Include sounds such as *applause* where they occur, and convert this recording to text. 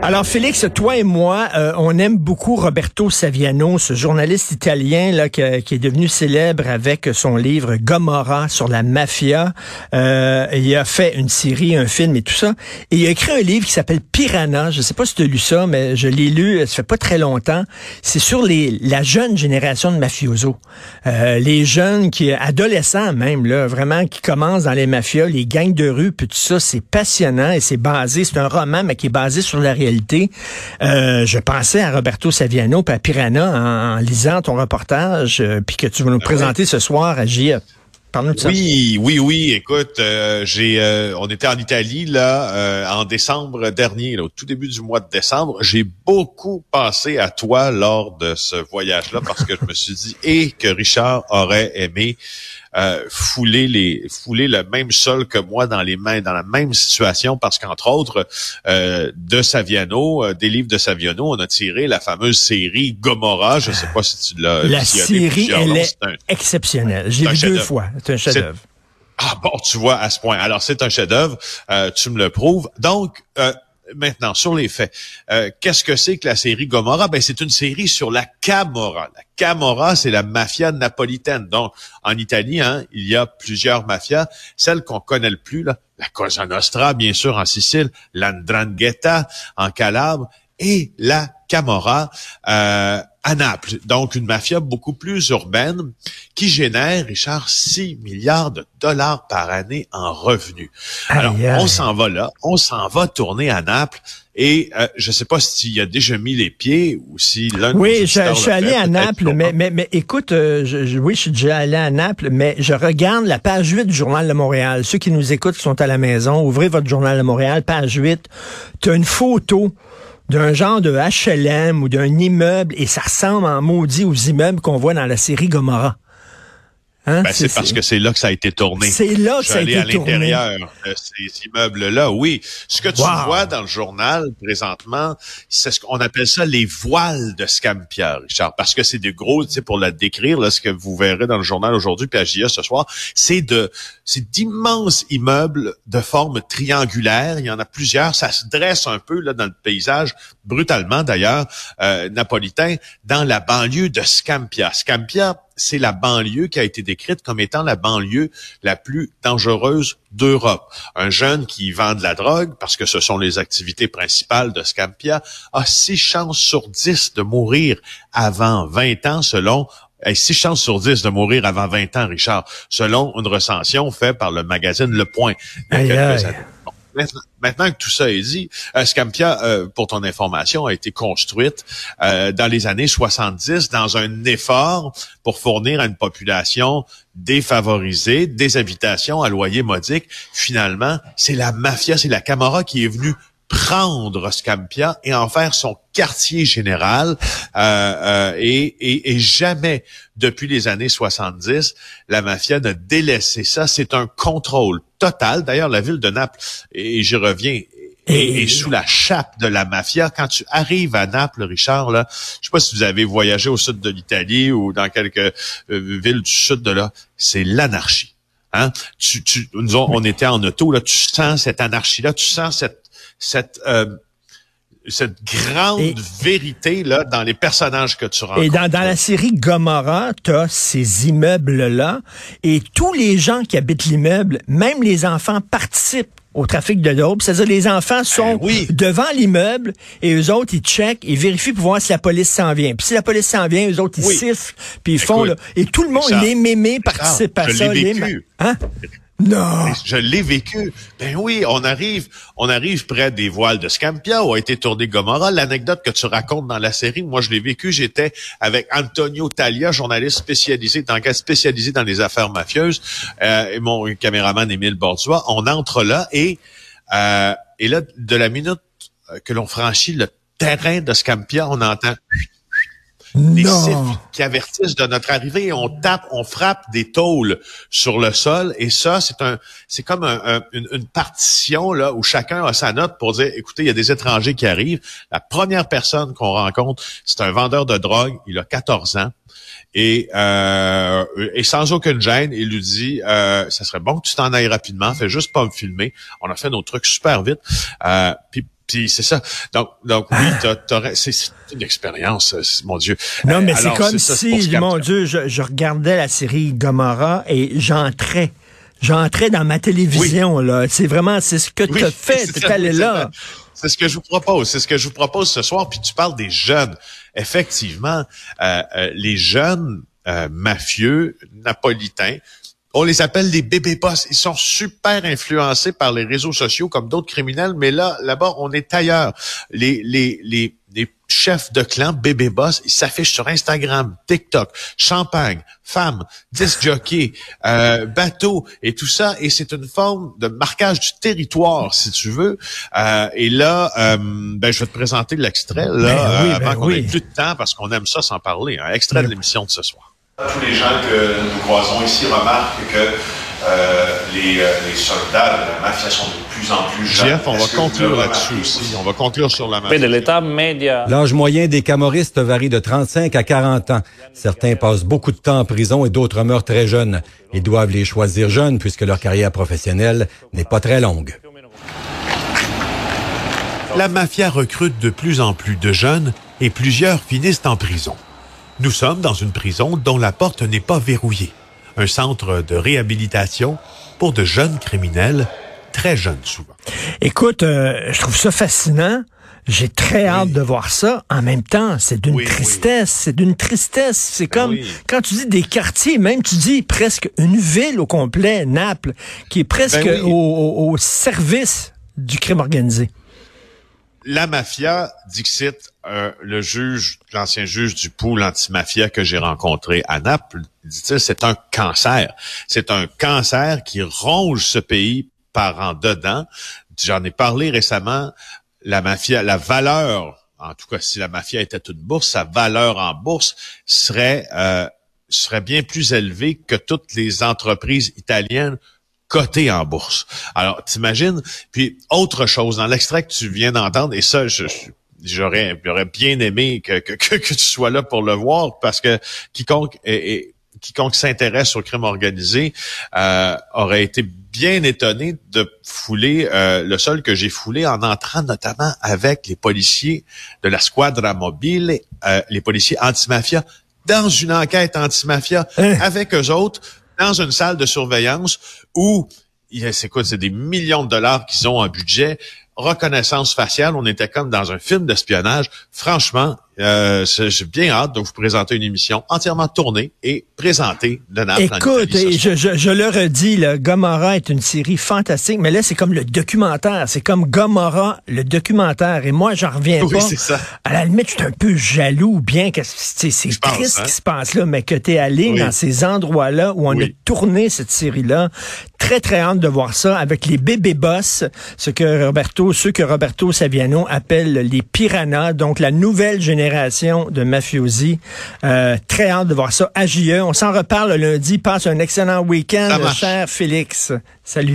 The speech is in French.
Alors Félix, toi et moi, euh, on aime beaucoup Roberto Saviano, ce journaliste italien là qui, est devenu célèbre avec son livre Gomorra sur la mafia. Euh, il a fait une série, un film et tout ça. Et il a écrit un livre qui s'appelle Piranha. Je sais pas si tu as lu ça, mais je l'ai lu. Ça fait pas très longtemps. C'est sur les la jeune génération de mafiosos, euh, les jeunes qui adolescents même là, vraiment qui commencent dans les mafias, les gangs de rue, puis tout ça. C'est passionnant et c'est basé. C'est un roman mais qui est basé sur la réalité euh, je pensais à Roberto Saviano et à Piranha en, lisant ton reportage, euh, puis que tu vas nous ah présenter ce soir à JF. Parle-nous de ça. Oui, oui, oui. Écoute, euh, j'ai, on était en Italie là en décembre dernier, au tout début du mois de décembre. J'ai beaucoup pensé à toi lors de ce voyage-là parce que je me suis dit et que Richard aurait aimé euh, fouler les fouler le même sol que moi dans les mains dans la même situation parce qu'entre autres euh, de Saviano euh, des livres de Saviano on a tiré la fameuse série Gomorra je sais pas si tu l'as la série elle est exceptionnelle. J'ai vu deux fois. C'est un chef-d'œuvre. Ah bon tu vois à ce point. Alors c'est un chef-d'œuvre tu me le prouves. Donc maintenant, sur les faits, euh, qu'est-ce que c'est que la série Gomorra? Ben, c'est une série sur la Camorra. La Camorra, c'est la mafia napolitaine. Donc, en Italie, hein, il y a plusieurs mafias. Celle qu'on connaît le plus, la Cosa Nostra, bien sûr, en Sicile, l'Andrangheta, en Calabre, et la Camorra euh, à Naples. Donc, une mafia beaucoup plus urbaine qui génère, Richard, 6 milliards de dollars par année en revenus. Alors, on s'en va là, on s'en va tourner à Naples. Et euh, je ne sais pas s'il a déjà mis les pieds ou si l'un Oui, je, je suis allé à Naples, mais, mais, mais écoute, euh, je, oui, je suis déjà allé à Naples, mais je regarde la page 8 du Journal de Montréal. Ceux qui nous écoutent sont à la maison, ouvrez votre Journal de Montréal, page 8. Tu as une photo d'un genre de HLM ou d'un immeuble et ça ressemble en maudit aux immeubles qu'on voit dans la série Gomorrah. Hein? Ben, c'est parce que c'est là que ça a été tourné. C'est là que ça a été tourné. à l'intérieur de ces immeubles-là, oui. Ce que tu vois dans le journal présentement, c'est ce qu'on appelle ça les voiles de Scampia, Richard, parce que c'est de gros, tu sais, pour la décrire, là, ce que vous verrez dans le journal aujourd'hui, puis à JA ce soir, c'est de, c'est d'immenses immeubles de forme triangulaire. Il y en a plusieurs. Ça se dresse un peu là dans le paysage, brutalement d'ailleurs, euh, napolitain, dans la banlieue de Scampia. Scampia, c'est la banlieue qui a été décrite comme étant la banlieue la plus dangereuse d'Europe. Un jeune qui vend de la drogue, parce que ce sont les activités principales de Scampia, a six chances sur dix de mourir avant 20 ans selon six chances sur dix de mourir avant 20 ans, Richard, selon une recension faite par le magazine Le Point. Maintenant, que tout ça est dit, euh, Scampia, euh, pour ton information, a été construite euh, dans les années 70 dans un effort pour fournir à une population défavorisée des habitations à loyer modique. Finalement, c'est la mafia, c'est la Camorra qui est venue prendre Scampia et en faire son quartier général. Euh, et, et, et, jamais, depuis les années 70, la mafia n'a délaissé ça. C'est un contrôle total. D'ailleurs, la ville de Naples, et j'y reviens, est, sous la chape de la mafia. Quand tu arrives à Naples, Richard, là, je sais pas si vous avez voyagé au sud de l'Italie ou dans quelques euh, villes du sud de là, c'est l'anarchie. Hein? Tu, tu, nous on, était en auto, là, tu sens cette anarchie-là, tu sens cette, cette euh, cette grande vérité là dans les personnages que tu rencontres. Et dans, dans la série Gomorrah, tu as ces immeubles-là et tous les gens qui habitent l'immeuble, même les enfants participent au trafic de l'aube. C'est-à-dire les enfants sont ben devant l'immeuble et eux autres, ils checkent, ils vérifient pour voir si la police s'en vient. Puis si la police s'en vient, eux autres, ils sifflent, puis ils font... Là, et tout le monde, les mémés participent à ça. Les, hein? Non. Je l'ai vécu. Ben oui, on arrive, on arrive près des voiles de Scampia où a été tourné Gomorrah. L'anecdote que tu racontes dans la série, moi je l'ai vécu. J'étais avec Antonio Talia, journaliste spécialisé, dans spécialisé dans les affaires mafieuses, euh, et mon caméraman Émile Bordois. On entre là et euh, et là de la minute que l'on franchit le terrain de Scampia, on entend des siffles qui avertissent de notre arrivée. On tape, on frappe des tôles sur le sol. Et ça, c'est un, c'est comme un- un- une, une partition là où chacun a sa note pour dire, écoutez, il y a des étrangers qui arrivent. La première personne qu'on rencontre, c'est un vendeur de drogue. Il a 14 ans. Et, euh, et sans aucune gêne, il lui dit euh, ça serait bon que tu t'en ailles rapidement, fais juste pas me filmer. On a fait nos trucs super vite. Euh, puis puis c'est ça. Donc, donc oui, t'as- t'aurais- c'est c'est une expérience, euh, mon Dieu. Non, Euh, mais c'est comme ça, c'est pour si, mon. Dieu, je, je regardais la série Gomorrah et j'entrais. J'entrais dans ma télévision, là. C'est vraiment, c'est ce que Oui, tu as *laughs* fait. ça, allé oui, là. C'est ce que je vous propose. C'est ce que je vous propose ce soir. Puis tu parles des jeunes. Effectivement, euh, euh, les jeunes euh, mafieux napolitains, on les appelle des bébés boss. Ils sont super influencés par les réseaux sociaux comme d'autres criminels, mais là, là-bas, on est ailleurs. Les, les, les, les chefs de clan, bébé boss, ils s'affichent sur Instagram, TikTok, champagne, femmes, disc *laughs* jockey, euh, bateau et tout ça. Et c'est une forme de marquage du territoire, si tu veux. Euh, et là, euh, ben, je vais te présenter l'extrait là, Ben oui, euh, ben avant qu'on oui. ait plus de temps parce qu'on aime ça sans parler. Un extrait de l'émission de ce soir. Tous les gens que nous croisons ici remarquent que euh, les, euh, les soldats de la mafia sont de plus en plus jeunes. Jeff, on va conclure là-dessus aussi? On va conclure sur la de mafia. l'État média. L'âge moyen des camoristes varie de 35 à 40 ans. Certains passent beaucoup de temps en prison et d'autres meurent très jeunes. Ils doivent les choisir jeunes puisque leur carrière professionnelle n'est pas très longue. La mafia recrute de plus en plus de jeunes et plusieurs finissent en prison. Nous sommes dans une prison dont la porte n'est pas verrouillée. Un centre de réhabilitation pour de jeunes criminels, très jeunes souvent. Écoute, euh, je trouve ça fascinant. J'ai très hâte de voir ça. En même temps, c'est d'une Oui, oui. tristesse. C'est d'une tristesse. C'est comme oui. quand tu dis des quartiers, même tu dis presque une ville au complet, Naples, qui est presque Ben au- au service du crime organisé. La mafia, Dixit, euh, le juge, l'ancien juge du pool antimafia que j'ai rencontré à Naples, dit-il, c'est un cancer. C'est un cancer qui ronge ce pays par en dedans. J'en ai parlé récemment. La mafia, la valeur, en tout cas, si la mafia était une bourse, sa valeur en bourse serait euh, serait bien plus élevée que toutes les entreprises italiennes coté en bourse. Alors, t'imagines? Puis, autre chose, dans l'extrait que tu viens d'entendre, et ça, je, je- j'aurais, j'aurais bien aimé que, que, que, que tu sois là pour le voir, parce que quiconque est- est- quiconque s'intéresse au crime organisé euh, aurait été bien étonné de fouler euh, le sol que j'ai foulé en entrant notamment avec les policiers de la Squadra Mobile, euh, les policiers antimafia, dans une enquête antimafia Hein? avec eux autres dans une salle de surveillance où c'est quoi, c'est des millions de dollars qu'ils ont en budget, reconnaissance faciale, on était comme dans un film d'espionnage. Franchement, euh, j'ai bien hâte de vous présenter une émission entièrement tournée et présentée de Naples. Écoute, je, je, je le redis, là, Gomorrah est une série fantastique, mais là, c'est comme le documentaire. C'est comme Gomorrah, le documentaire. Et moi, j'en reviens Oui, pas. c'est ça. À la limite, je suis un peu jaloux, bien que c'est pense, triste ce hein. qui se passe là, mais que tu es allé Oui. dans ces endroits-là où on Oui. a tourné cette série-là. Très, très hâte de voir ça avec les bébés boss, ce que Roberto, ceux que Roberto Saviano appelle les piranhas, donc la nouvelle génération de mafiosi. Euh, très hâte de voir ça à JE. On s'en reparle lundi. Passe un excellent week-end, cher Félix. Salut.